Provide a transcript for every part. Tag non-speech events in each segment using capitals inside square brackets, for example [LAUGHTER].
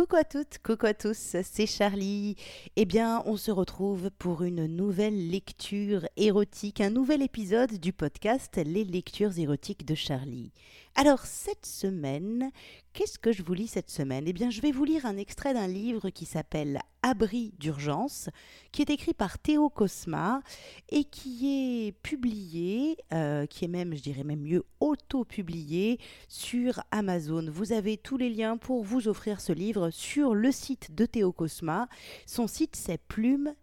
Coucou à toutes, coucou à tous, c'est Charlie. Eh bien, on se retrouve pour une nouvelle lecture érotique, un nouvel épisode du podcast Les lectures érotiques de Charlie. Alors, cette semaine, qu'est-ce que je vous lis cette semaine? Eh bien, je vais vous lire un extrait d'un livre qui s'appelle Abri d'urgence, qui est écrit par Théo Cosma et qui est publié, euh, qui est même, je dirais même mieux, auto-publié sur Amazon. Vous avez tous les liens pour vous offrir ce livre sur le site de Théo Cosma. Son site, c'est plume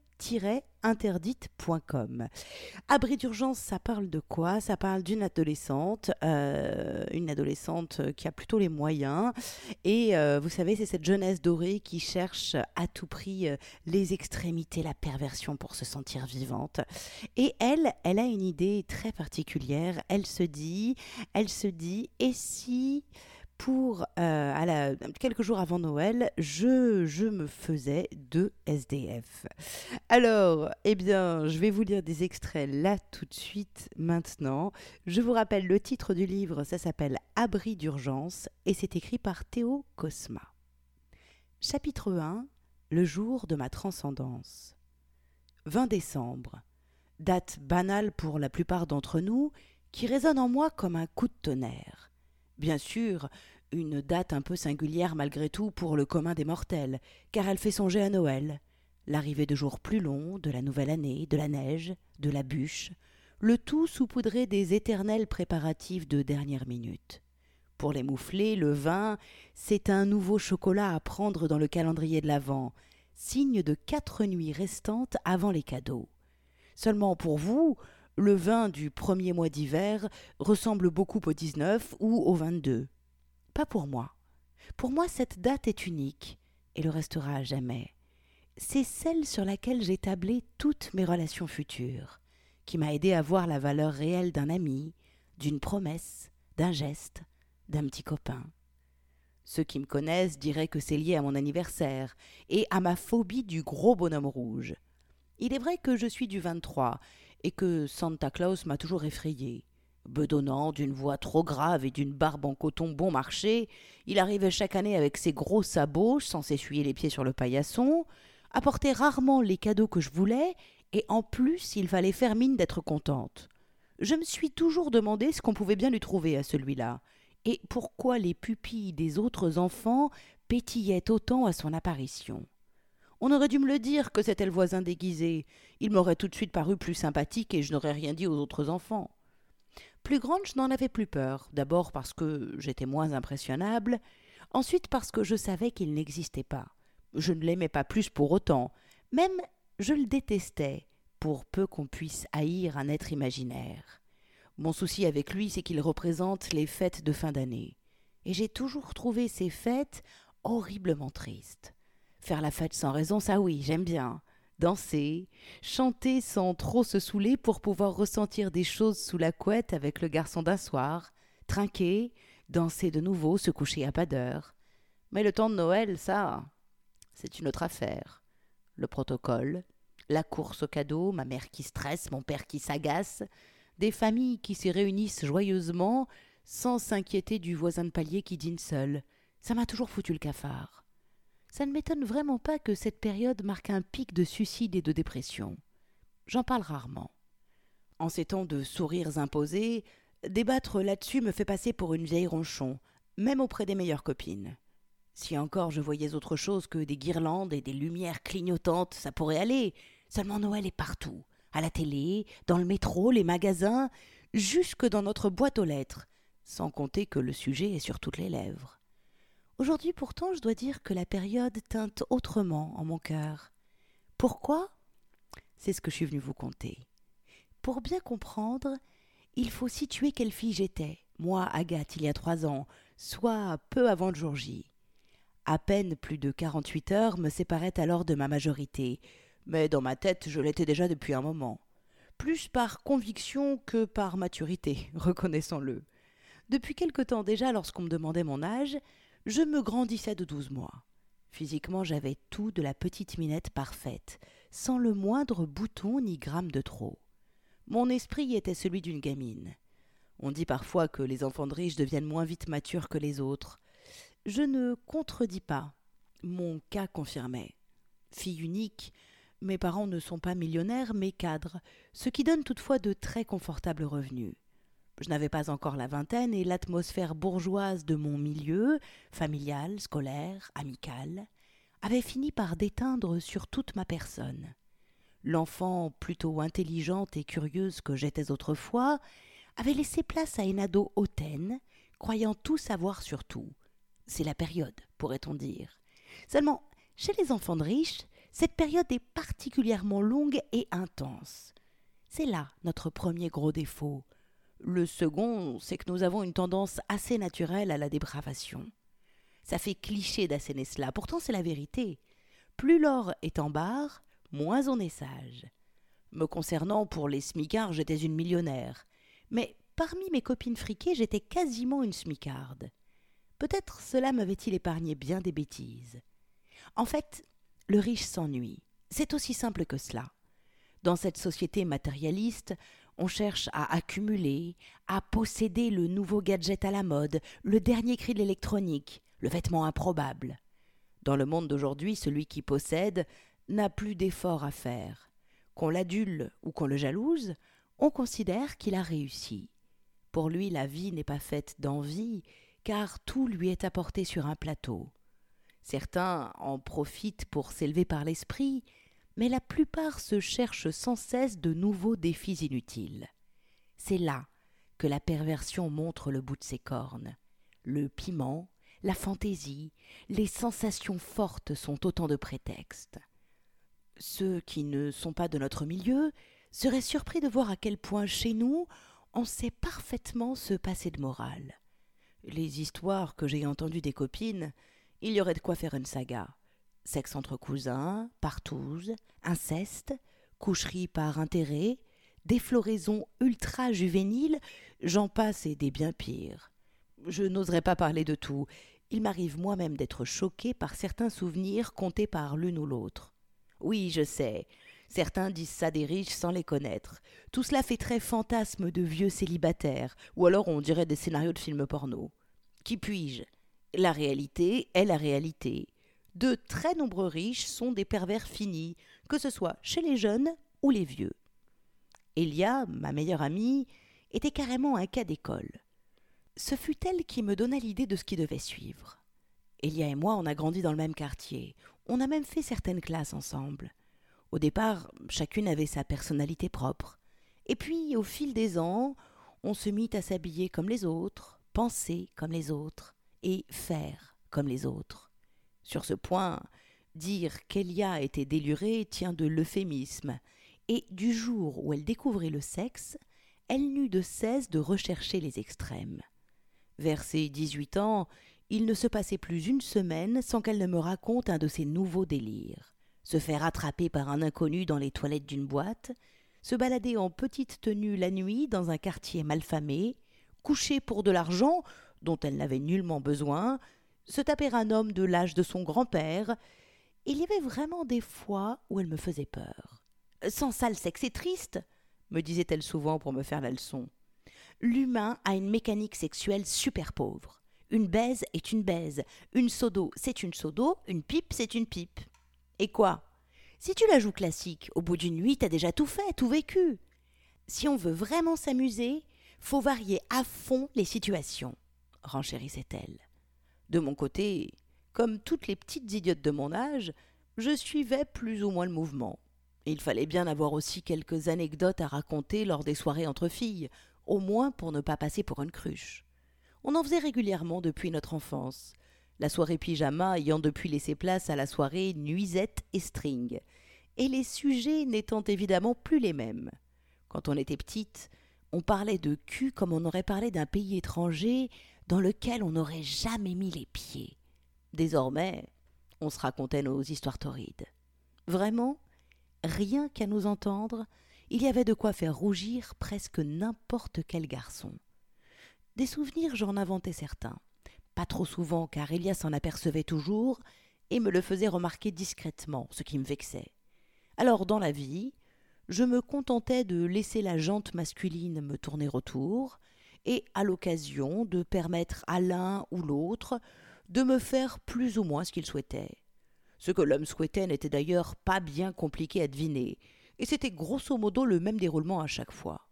interdite.com. Abri d'urgence, ça parle de quoi? Ça parle d'une adolescente, euh, une adolescente qui a plutôt les moyens. Et euh, vous savez, c'est cette jeunesse dorée qui cherche à tout prix euh, les extrémités, la perversion pour se sentir vivante. Et elle, elle a une idée très particulière. Elle se dit, elle se dit, et si pour euh, quelques jours avant Noël, je, je me faisais de SDF. Alors, eh bien, je vais vous lire des extraits là tout de suite, maintenant. Je vous rappelle le titre du livre, ça s'appelle Abri d'urgence et c'est écrit par Théo Cosma. Chapitre 1 Le jour de ma transcendance. 20 décembre. Date banale pour la plupart d'entre nous qui résonne en moi comme un coup de tonnerre. Bien sûr, une date un peu singulière malgré tout pour le commun des mortels, car elle fait songer à Noël, l'arrivée de jours plus longs, de la nouvelle année, de la neige, de la bûche, le tout saupoudré des éternels préparatifs de dernière minute. Pour les mouflés, le vin, c'est un nouveau chocolat à prendre dans le calendrier de l'Avent, signe de quatre nuits restantes avant les cadeaux. Seulement pour vous, le vin du premier mois d'hiver ressemble beaucoup au 19 ou au 22. Pas pour moi. Pour moi, cette date est unique et le restera à jamais. C'est celle sur laquelle j'ai tablé toutes mes relations futures, qui m'a aidé à voir la valeur réelle d'un ami, d'une promesse, d'un geste, d'un petit copain. Ceux qui me connaissent diraient que c'est lié à mon anniversaire et à ma phobie du gros bonhomme rouge. Il est vrai que je suis du 23 et que Santa Claus m'a toujours effrayé. Bedonnant, d'une voix trop grave et d'une barbe en coton bon marché, il arrivait chaque année avec ses gros sabots, sans s'essuyer les pieds sur le paillasson, apportait rarement les cadeaux que je voulais, et en plus il fallait faire mine d'être contente. Je me suis toujours demandé ce qu'on pouvait bien lui trouver à celui-là, et pourquoi les pupilles des autres enfants pétillaient autant à son apparition. On aurait dû me le dire que c'était le voisin déguisé. Il m'aurait tout de suite paru plus sympathique et je n'aurais rien dit aux autres enfants. Plus grande, je n'en avais plus peur. D'abord parce que j'étais moins impressionnable, ensuite parce que je savais qu'il n'existait pas. Je ne l'aimais pas plus pour autant. Même je le détestais, pour peu qu'on puisse haïr un être imaginaire. Mon souci avec lui, c'est qu'il représente les fêtes de fin d'année. Et j'ai toujours trouvé ces fêtes horriblement tristes. Faire la fête sans raison, ça oui, j'aime bien. Danser, chanter sans trop se saouler pour pouvoir ressentir des choses sous la couette avec le garçon d'un soir, trinquer, danser de nouveau, se coucher à pas d'heure. Mais le temps de Noël, ça, c'est une autre affaire. Le protocole, la course aux cadeaux, ma mère qui stresse, mon père qui s'agace, des familles qui s'y réunissent joyeusement sans s'inquiéter du voisin de palier qui dîne seul. Ça m'a toujours foutu le cafard. Ça ne m'étonne vraiment pas que cette période marque un pic de suicide et de dépression. J'en parle rarement. En ces temps de sourires imposés, débattre là-dessus me fait passer pour une vieille ronchon, même auprès des meilleures copines. Si encore je voyais autre chose que des guirlandes et des lumières clignotantes, ça pourrait aller. Seulement Noël est partout. À la télé, dans le métro, les magasins, jusque dans notre boîte aux lettres, sans compter que le sujet est sur toutes les lèvres. Aujourd'hui pourtant je dois dire que la période teinte autrement en mon cœur. Pourquoi? C'est ce que je suis venue vous conter. Pour bien comprendre, il faut situer quelle fille j'étais, moi, Agathe, il y a trois ans, soit peu avant le jour J. À peine plus de quarante-huit heures me séparaient alors de ma majorité, mais dans ma tête je l'étais déjà depuis un moment. Plus par conviction que par maturité, [LAUGHS] reconnaissons-le. Depuis quelque temps déjà, lorsqu'on me demandait mon âge, je me grandissais de douze mois. Physiquement, j'avais tout de la petite minette parfaite, sans le moindre bouton ni gramme de trop. Mon esprit était celui d'une gamine. On dit parfois que les enfants de riches deviennent moins vite matures que les autres. Je ne contredis pas. Mon cas confirmait. Fille unique, mes parents ne sont pas millionnaires mais cadres, ce qui donne toutefois de très confortables revenus. Je n'avais pas encore la vingtaine et l'atmosphère bourgeoise de mon milieu, familial, scolaire, amical, avait fini par déteindre sur toute ma personne. L'enfant plutôt intelligente et curieuse que j'étais autrefois avait laissé place à une ado hautaine, croyant tout savoir sur tout. C'est la période, pourrait-on dire. Seulement, chez les enfants de riches, cette période est particulièrement longue et intense. C'est là notre premier gros défaut. Le second, c'est que nous avons une tendance assez naturelle à la dépravation. Ça fait cliché d'asséner cela, pourtant c'est la vérité. Plus l'or est en barre, moins on est sage. Me concernant pour les smicards, j'étais une millionnaire. Mais parmi mes copines friquées, j'étais quasiment une smicarde. Peut-être cela m'avait-il épargné bien des bêtises. En fait, le riche s'ennuie. C'est aussi simple que cela. Dans cette société matérialiste, on cherche à accumuler, à posséder le nouveau gadget à la mode, le dernier cri de l'électronique, le vêtement improbable. Dans le monde d'aujourd'hui, celui qui possède n'a plus d'effort à faire. Qu'on l'adule ou qu'on le jalouse, on considère qu'il a réussi. Pour lui, la vie n'est pas faite d'envie, car tout lui est apporté sur un plateau. Certains en profitent pour s'élever par l'esprit, mais la plupart se cherchent sans cesse de nouveaux défis inutiles. C'est là que la perversion montre le bout de ses cornes. Le piment, la fantaisie, les sensations fortes sont autant de prétextes. Ceux qui ne sont pas de notre milieu seraient surpris de voir à quel point chez nous on sait parfaitement se passer de morale. Les histoires que j'ai entendues des copines, il y aurait de quoi faire une saga. Sexe entre cousins, partouze, inceste, coucherie par intérêt, défloraison ultra juvénile, j'en passe et des bien pires. Je n'oserais pas parler de tout. Il m'arrive moi-même d'être choqué par certains souvenirs contés par l'une ou l'autre. Oui, je sais, Certains disent ça des riches sans les connaître. Tout cela fait très fantasme de vieux célibataires, ou alors on dirait des scénarios de films porno. Qui puis-je? La réalité est la réalité. De très nombreux riches sont des pervers finis, que ce soit chez les jeunes ou les vieux. Elia, ma meilleure amie, était carrément un cas d'école. Ce fut elle qui me donna l'idée de ce qui devait suivre. Elia et moi, on a grandi dans le même quartier. On a même fait certaines classes ensemble. Au départ, chacune avait sa personnalité propre. Et puis, au fil des ans, on se mit à s'habiller comme les autres, penser comme les autres, et faire comme les autres. Sur ce point, dire qu'Elia était délurée tient de l'euphémisme, et du jour où elle découvrit le sexe, elle n'eut de cesse de rechercher les extrêmes. Vers ses dix-huit ans, il ne se passait plus une semaine sans qu'elle ne me raconte un de ses nouveaux délires se faire attraper par un inconnu dans les toilettes d'une boîte, se balader en petite tenue la nuit dans un quartier malfamé, coucher pour de l'argent dont elle n'avait nullement besoin, se taper un homme de l'âge de son grand-père. Il y avait vraiment des fois où elle me faisait peur. Sans ça, le sexe est triste, me disait-elle souvent pour me faire la leçon. L'humain a une mécanique sexuelle super pauvre. Une baise est une baise, une sodo c'est une sodo, une pipe c'est une pipe. Et quoi? Si tu la joues classique, au bout d'une nuit, t'as déjà tout fait, tout vécu. Si on veut vraiment s'amuser, faut varier à fond les situations, renchérissait-elle. De mon côté, comme toutes les petites idiotes de mon âge, je suivais plus ou moins le mouvement. Il fallait bien avoir aussi quelques anecdotes à raconter lors des soirées entre filles, au moins pour ne pas passer pour une cruche. On en faisait régulièrement depuis notre enfance, la soirée pyjama ayant depuis laissé place à la soirée nuisette et string, et les sujets n'étant évidemment plus les mêmes. Quand on était petite, on parlait de cul comme on aurait parlé d'un pays étranger dans lequel on n'aurait jamais mis les pieds. Désormais, on se racontait nos histoires torrides. Vraiment, rien qu'à nous entendre, il y avait de quoi faire rougir presque n'importe quel garçon. Des souvenirs, j'en inventais certains pas trop souvent car Elia s'en apercevait toujours et me le faisait remarquer discrètement, ce qui me vexait. Alors dans la vie, je me contentais de laisser la jante masculine me tourner autour, et à l'occasion de permettre à l'un ou l'autre de me faire plus ou moins ce qu'il souhaitait. Ce que l'homme souhaitait n'était d'ailleurs pas bien compliqué à deviner, et c'était grosso modo le même déroulement à chaque fois.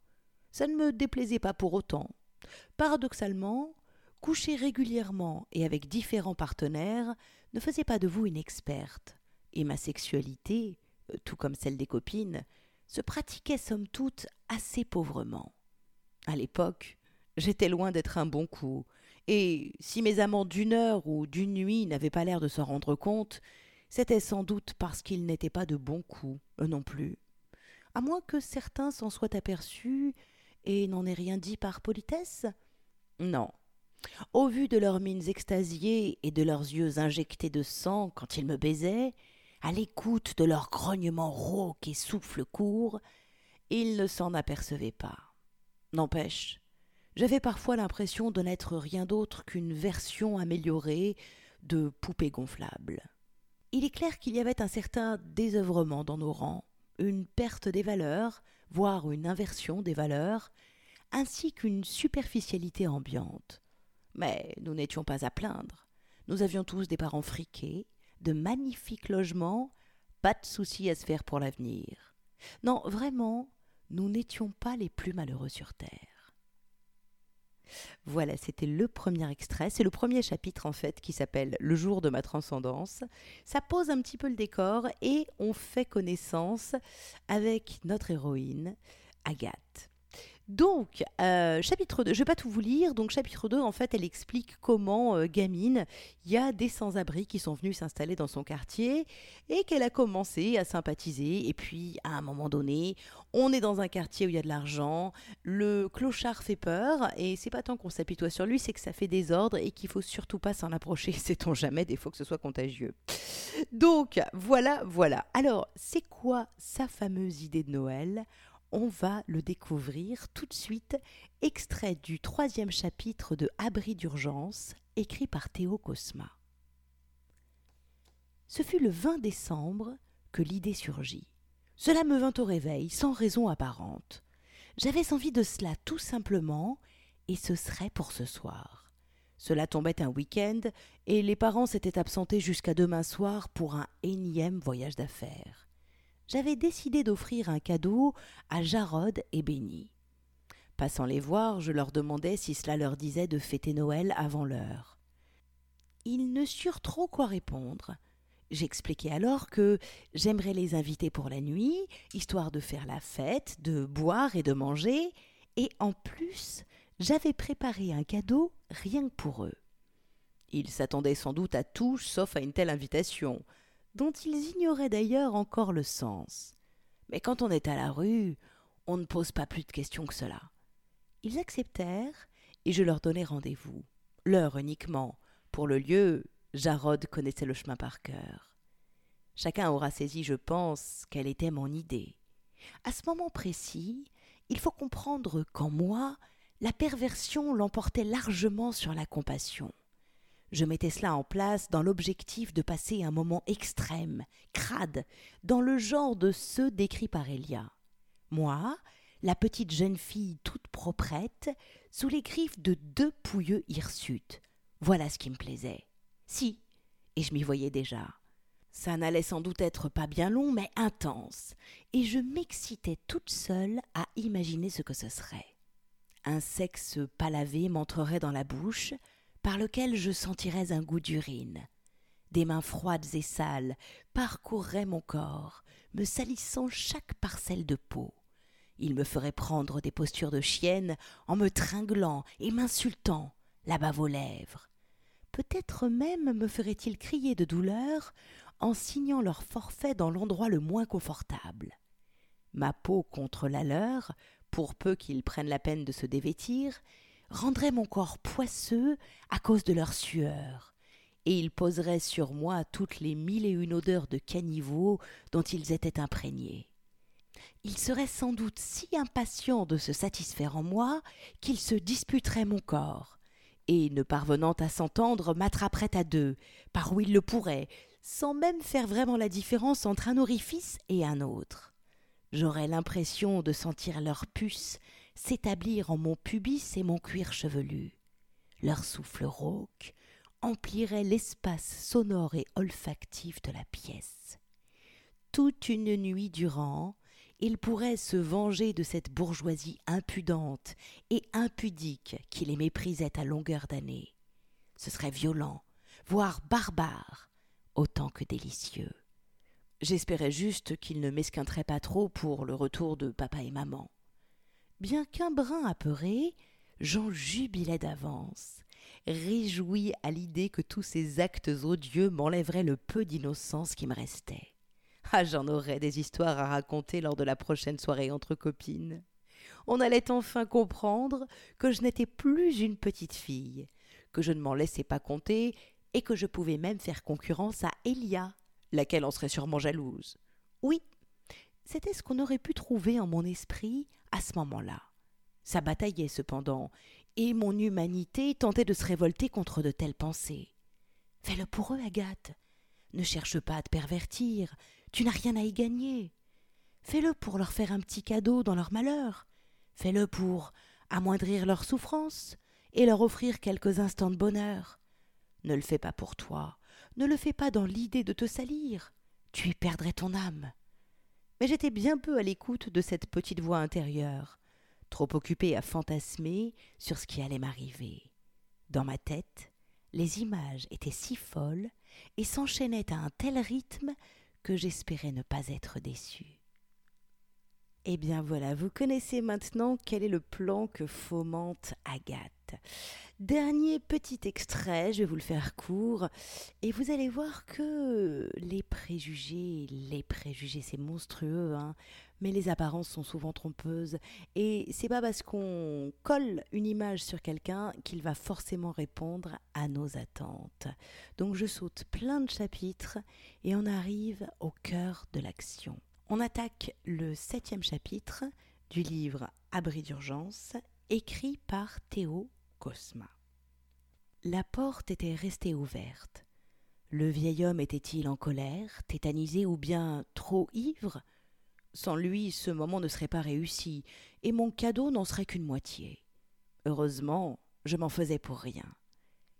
Ça ne me déplaisait pas pour autant. Paradoxalement, coucher régulièrement et avec différents partenaires ne faisait pas de vous une experte, et ma sexualité, euh, tout comme celle des copines, se pratiquait somme toute assez pauvrement. À l'époque, j'étais loin d'être un bon coup, et si mes amants d'une heure ou d'une nuit n'avaient pas l'air de s'en rendre compte, c'était sans doute parce qu'ils n'étaient pas de bons coups, eux non plus. À moins que certains s'en soient aperçus et n'en aient rien dit par politesse? Non. Au vu de leurs mines extasiées et de leurs yeux injectés de sang quand ils me baisaient, à l'écoute de leurs grognements rauques et souffles courts, ils ne s'en apercevaient pas. N'empêche, j'avais parfois l'impression de n'être rien d'autre qu'une version améliorée de poupée gonflable. Il est clair qu'il y avait un certain désœuvrement dans nos rangs, une perte des valeurs, voire une inversion des valeurs, ainsi qu'une superficialité ambiante. Mais nous n'étions pas à plaindre. Nous avions tous des parents friqués, de magnifiques logements, pas de soucis à se faire pour l'avenir. Non, vraiment, nous n'étions pas les plus malheureux sur terre. Voilà, c'était le premier extrait. C'est le premier chapitre en fait qui s'appelle Le jour de ma transcendance. Ça pose un petit peu le décor et on fait connaissance avec notre héroïne, Agathe. Donc, euh, chapitre 2, je vais pas tout vous lire. Donc, chapitre 2, en fait, elle explique comment, euh, gamine, il y a des sans-abri qui sont venus s'installer dans son quartier et qu'elle a commencé à sympathiser. Et puis, à un moment donné, on est dans un quartier où il y a de l'argent, le clochard fait peur et c'est pas tant qu'on s'apitoie sur lui, c'est que ça fait désordre et qu'il faut surtout pas s'en approcher, [LAUGHS] sait-on jamais, des fois que ce soit contagieux. Donc, voilà, voilà. Alors, c'est quoi sa fameuse idée de Noël? On va le découvrir tout de suite, extrait du troisième chapitre de Abri d'urgence, écrit par Théo Cosma. Ce fut le 20 décembre que l'idée surgit. Cela me vint au réveil, sans raison apparente. J'avais envie de cela tout simplement, et ce serait pour ce soir. Cela tombait un week-end, et les parents s'étaient absentés jusqu'à demain soir pour un énième voyage d'affaires j'avais décidé d'offrir un cadeau à Jarod et Benny. Passant les voir, je leur demandais si cela leur disait de fêter Noël avant l'heure. Ils ne surent trop quoi répondre. J'expliquai alors que j'aimerais les inviter pour la nuit, histoire de faire la fête, de boire et de manger, et en plus, j'avais préparé un cadeau rien que pour eux. Ils s'attendaient sans doute à tout sauf à une telle invitation dont ils ignoraient d'ailleurs encore le sens. Mais quand on est à la rue, on ne pose pas plus de questions que cela. Ils acceptèrent, et je leur donnai rendez-vous. L'heure uniquement. Pour le lieu, Jarod connaissait le chemin par cœur. Chacun aura saisi, je pense, quelle était mon idée. À ce moment précis, il faut comprendre qu'en moi, la perversion l'emportait largement sur la compassion. Je mettais cela en place dans l'objectif de passer un moment extrême, crade, dans le genre de ceux décrits par Elia. Moi, la petite jeune fille toute proprette, sous les griffes de deux pouilleux hirsutes. Voilà ce qui me plaisait. Si, et je m'y voyais déjà. Ça n'allait sans doute être pas bien long, mais intense, et je m'excitais toute seule à imaginer ce que ce serait. Un sexe palavé m'entrerait dans la bouche, par lequel je sentirais un goût d'urine. Des mains froides et sales parcourraient mon corps, me salissant chaque parcelle de peau. Il me ferait prendre des postures de chienne en me tringlant et m'insultant, la bave aux lèvres. Peut-être même me ferait-il crier de douleur en signant leur forfait dans l'endroit le moins confortable. Ma peau contre la leur, pour peu qu'ils prennent la peine de se dévêtir, rendrait mon corps poisseux à cause de leur sueur, et ils poseraient sur moi toutes les mille et une odeurs de caniveau dont ils étaient imprégnés. Ils seraient sans doute si impatients de se satisfaire en moi qu'ils se disputeraient mon corps, et, ne parvenant à s'entendre, m'attraperaient à deux, par où ils le pourraient, sans même faire vraiment la différence entre un orifice et un autre. J'aurais l'impression de sentir leur puce s'établir en mon pubis et mon cuir chevelu. Leur souffle rauque emplirait l'espace sonore et olfactif de la pièce. Toute une nuit durant, il pourrait se venger de cette bourgeoisie impudente et impudique qui les méprisait à longueur d'année. Ce serait violent, voire barbare, autant que délicieux. J'espérais juste qu'il ne m'esquinterait pas trop pour le retour de papa et maman. Bien qu'un brin apeuré, j'en jubilais d'avance, réjoui à l'idée que tous ces actes odieux m'enlèveraient le peu d'innocence qui me restait. Ah, j'en aurais des histoires à raconter lors de la prochaine soirée entre copines. On allait enfin comprendre que je n'étais plus une petite fille, que je ne m'en laissais pas compter et que je pouvais même faire concurrence à Elia, laquelle en serait sûrement jalouse. Oui, c'était ce qu'on aurait pu trouver en mon esprit à ce moment-là. Ça bataillait cependant, et mon humanité tentait de se révolter contre de telles pensées. Fais-le pour eux, Agathe. Ne cherche pas à te pervertir, tu n'as rien à y gagner. Fais-le pour leur faire un petit cadeau dans leur malheur. Fais-le pour amoindrir leur souffrance et leur offrir quelques instants de bonheur. Ne le fais pas pour toi, ne le fais pas dans l'idée de te salir. Tu y perdrais ton âme mais j'étais bien peu à l'écoute de cette petite voix intérieure, trop occupée à fantasmer sur ce qui allait m'arriver. Dans ma tête, les images étaient si folles et s'enchaînaient à un tel rythme que j'espérais ne pas être déçu. Eh bien voilà, vous connaissez maintenant quel est le plan que fomente Agathe. Dernier petit extrait, je vais vous le faire court, et vous allez voir que les préjugés, les préjugés, c'est monstrueux, hein, mais les apparences sont souvent trompeuses, et c'est pas parce qu'on colle une image sur quelqu'un qu'il va forcément répondre à nos attentes. Donc je saute plein de chapitres, et on arrive au cœur de l'action. On attaque le septième chapitre du livre Abri d'urgence, écrit par Théo Cosma. La porte était restée ouverte. Le vieil homme était-il en colère, tétanisé ou bien trop ivre? Sans lui, ce moment ne serait pas réussi, et mon cadeau n'en serait qu'une moitié. Heureusement, je m'en faisais pour rien.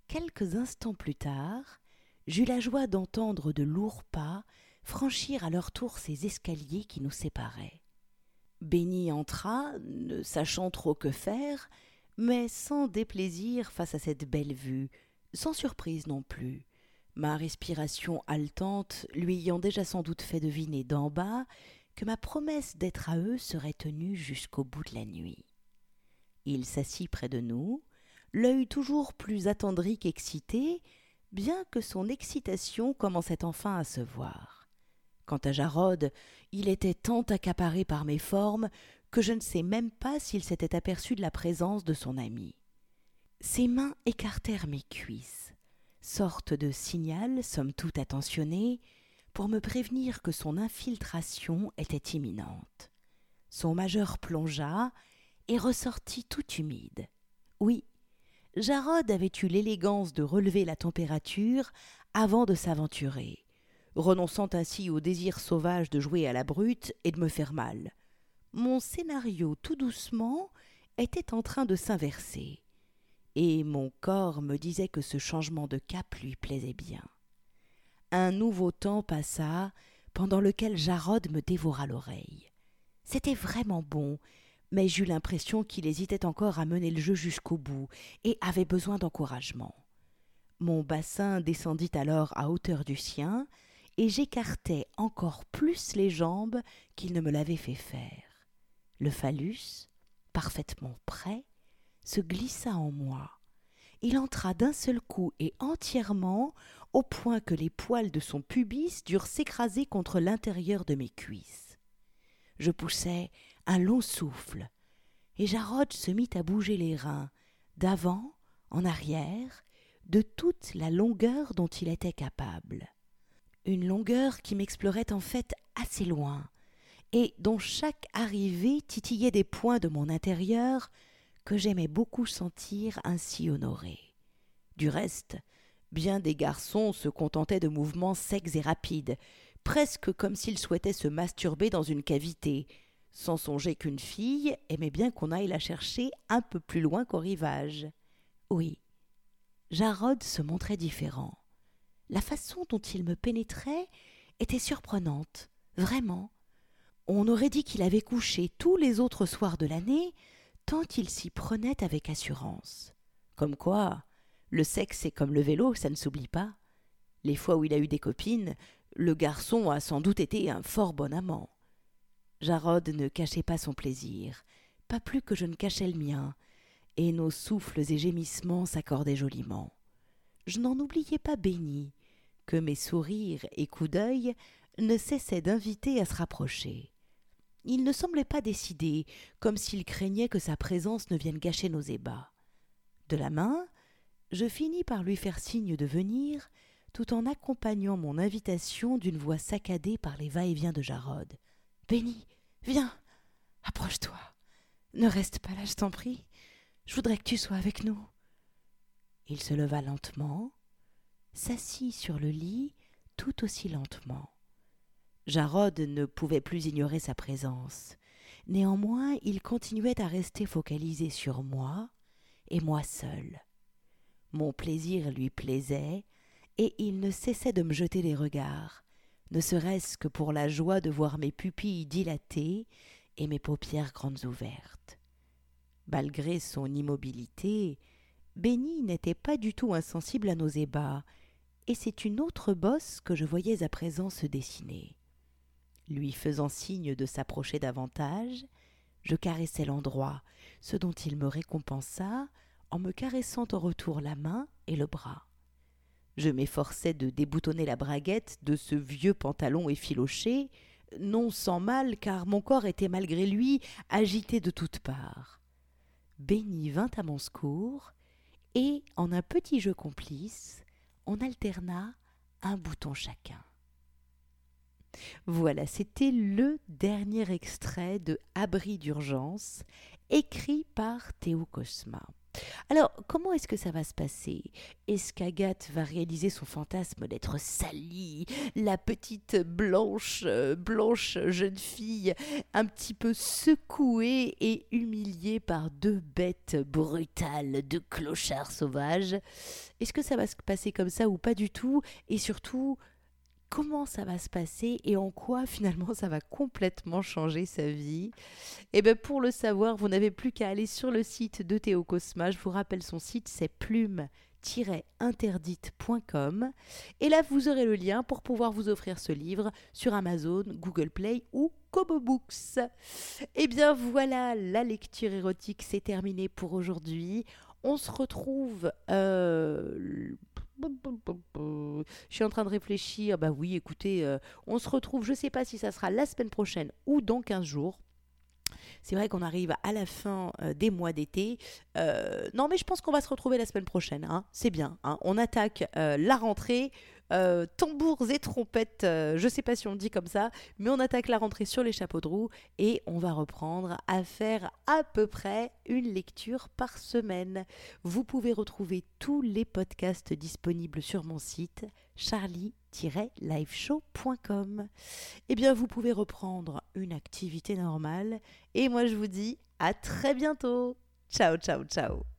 Quelques instants plus tard, j'eus la joie d'entendre de lourds pas franchir à leur tour ces escaliers qui nous séparaient. Béni entra, ne sachant trop que faire, mais sans déplaisir face à cette belle vue, sans surprise non plus, ma respiration haletante lui ayant déjà sans doute fait deviner d'en bas que ma promesse d'être à eux serait tenue jusqu'au bout de la nuit. Il s'assit près de nous, l'œil toujours plus attendri qu'excité, bien que son excitation commençait enfin à se voir. Quant à Jarod, il était tant accaparé par mes formes que je ne sais même pas s'il s'était aperçu de la présence de son ami. Ses mains écartèrent mes cuisses, sorte de signal, somme toute attentionné, pour me prévenir que son infiltration était imminente. Son majeur plongea et ressortit tout humide. Oui, Jarod avait eu l'élégance de relever la température avant de s'aventurer renonçant ainsi au désir sauvage de jouer à la brute et de me faire mal. Mon scénario, tout doucement, était en train de s'inverser, et mon corps me disait que ce changement de cap lui plaisait bien. Un nouveau temps passa, pendant lequel Jarod me dévora l'oreille. C'était vraiment bon, mais j'eus l'impression qu'il hésitait encore à mener le jeu jusqu'au bout et avait besoin d'encouragement. Mon bassin descendit alors à hauteur du sien, et j'écartai encore plus les jambes qu'il ne me l'avait fait faire. Le phallus, parfaitement prêt, se glissa en moi. Il entra d'un seul coup et entièrement, au point que les poils de son pubis durent s'écraser contre l'intérieur de mes cuisses. Je poussai un long souffle, et Jarod se mit à bouger les reins, d'avant, en arrière, de toute la longueur dont il était capable une longueur qui m'explorait en fait assez loin, et dont chaque arrivée titillait des points de mon intérieur que j'aimais beaucoup sentir ainsi honorés. Du reste, bien des garçons se contentaient de mouvements secs et rapides, presque comme s'ils souhaitaient se masturber dans une cavité, sans songer qu'une fille aimait bien qu'on aille la chercher un peu plus loin qu'au rivage. Oui, Jarod se montrait différent. La façon dont il me pénétrait était surprenante, vraiment. On aurait dit qu'il avait couché tous les autres soirs de l'année, tant il s'y prenait avec assurance. Comme quoi, le sexe est comme le vélo, ça ne s'oublie pas. Les fois où il a eu des copines, le garçon a sans doute été un fort bon amant. Jarod ne cachait pas son plaisir, pas plus que je ne cachais le mien, et nos souffles et gémissements s'accordaient joliment. Je n'en oubliais pas Béni, que mes sourires et coups d'œil ne cessaient d'inviter à se rapprocher. Il ne semblait pas décidé, comme s'il craignait que sa présence ne vienne gâcher nos ébats. De la main, je finis par lui faire signe de venir, tout en accompagnant mon invitation d'une voix saccadée par les va-et-vient de Jarod. Béni, viens, approche-toi. Ne reste pas là, je t'en prie. Je voudrais que tu sois avec nous. Il se leva lentement, s'assit sur le lit tout aussi lentement. Jarod ne pouvait plus ignorer sa présence. Néanmoins, il continuait à rester focalisé sur moi et moi seul. Mon plaisir lui plaisait, et il ne cessait de me jeter des regards, ne serait-ce que pour la joie de voir mes pupilles dilatées et mes paupières grandes ouvertes. Malgré son immobilité, Béni n'était pas du tout insensible à nos ébats, et c'est une autre bosse que je voyais à présent se dessiner. Lui faisant signe de s'approcher davantage, je caressai l'endroit, ce dont il me récompensa en me caressant au retour la main et le bras. Je m'efforçai de déboutonner la braguette de ce vieux pantalon effiloché, non sans mal, car mon corps était malgré lui agité de toutes parts. Béni vint à mon secours, et, en un petit jeu complice, on alterna un bouton chacun. Voilà, c'était le dernier extrait de Abri d'urgence, écrit par Théo Cosma. Alors, comment est-ce que ça va se passer? Est-ce qu'Agathe va réaliser son fantasme d'être salie, la petite blanche, euh, blanche jeune fille, un petit peu secouée et humiliée par deux bêtes brutales, deux clochards sauvages? Est-ce que ça va se passer comme ça ou pas du tout? Et surtout, comment ça va se passer et en quoi [LAUGHS] finalement ça va complètement changer sa vie Et eh bien pour le savoir, vous n'avez plus qu'à aller sur le site de Théo Cosma. Je vous rappelle son site, c'est plume interdite.com et là vous aurez le lien pour pouvoir vous offrir ce livre sur Amazon, Google Play ou Kobo Books. Et eh bien voilà, la lecture érotique c'est terminé pour aujourd'hui. On se retrouve euh, je suis en train de réfléchir. Bah oui, écoutez, euh, on se retrouve, je ne sais pas si ça sera la semaine prochaine ou dans 15 jours. C'est vrai qu'on arrive à la fin euh, des mois d'été. Euh, non, mais je pense qu'on va se retrouver la semaine prochaine. Hein. C'est bien. Hein. On attaque la rentrée. Euh, tambours et trompettes, euh, je sais pas si on dit comme ça, mais on attaque la rentrée sur les chapeaux de roue et on va reprendre à faire à peu près une lecture par semaine. Vous pouvez retrouver tous les podcasts disponibles sur mon site charlie-liveshow.com. Eh bien, vous pouvez reprendre une activité normale et moi je vous dis à très bientôt. Ciao, ciao, ciao.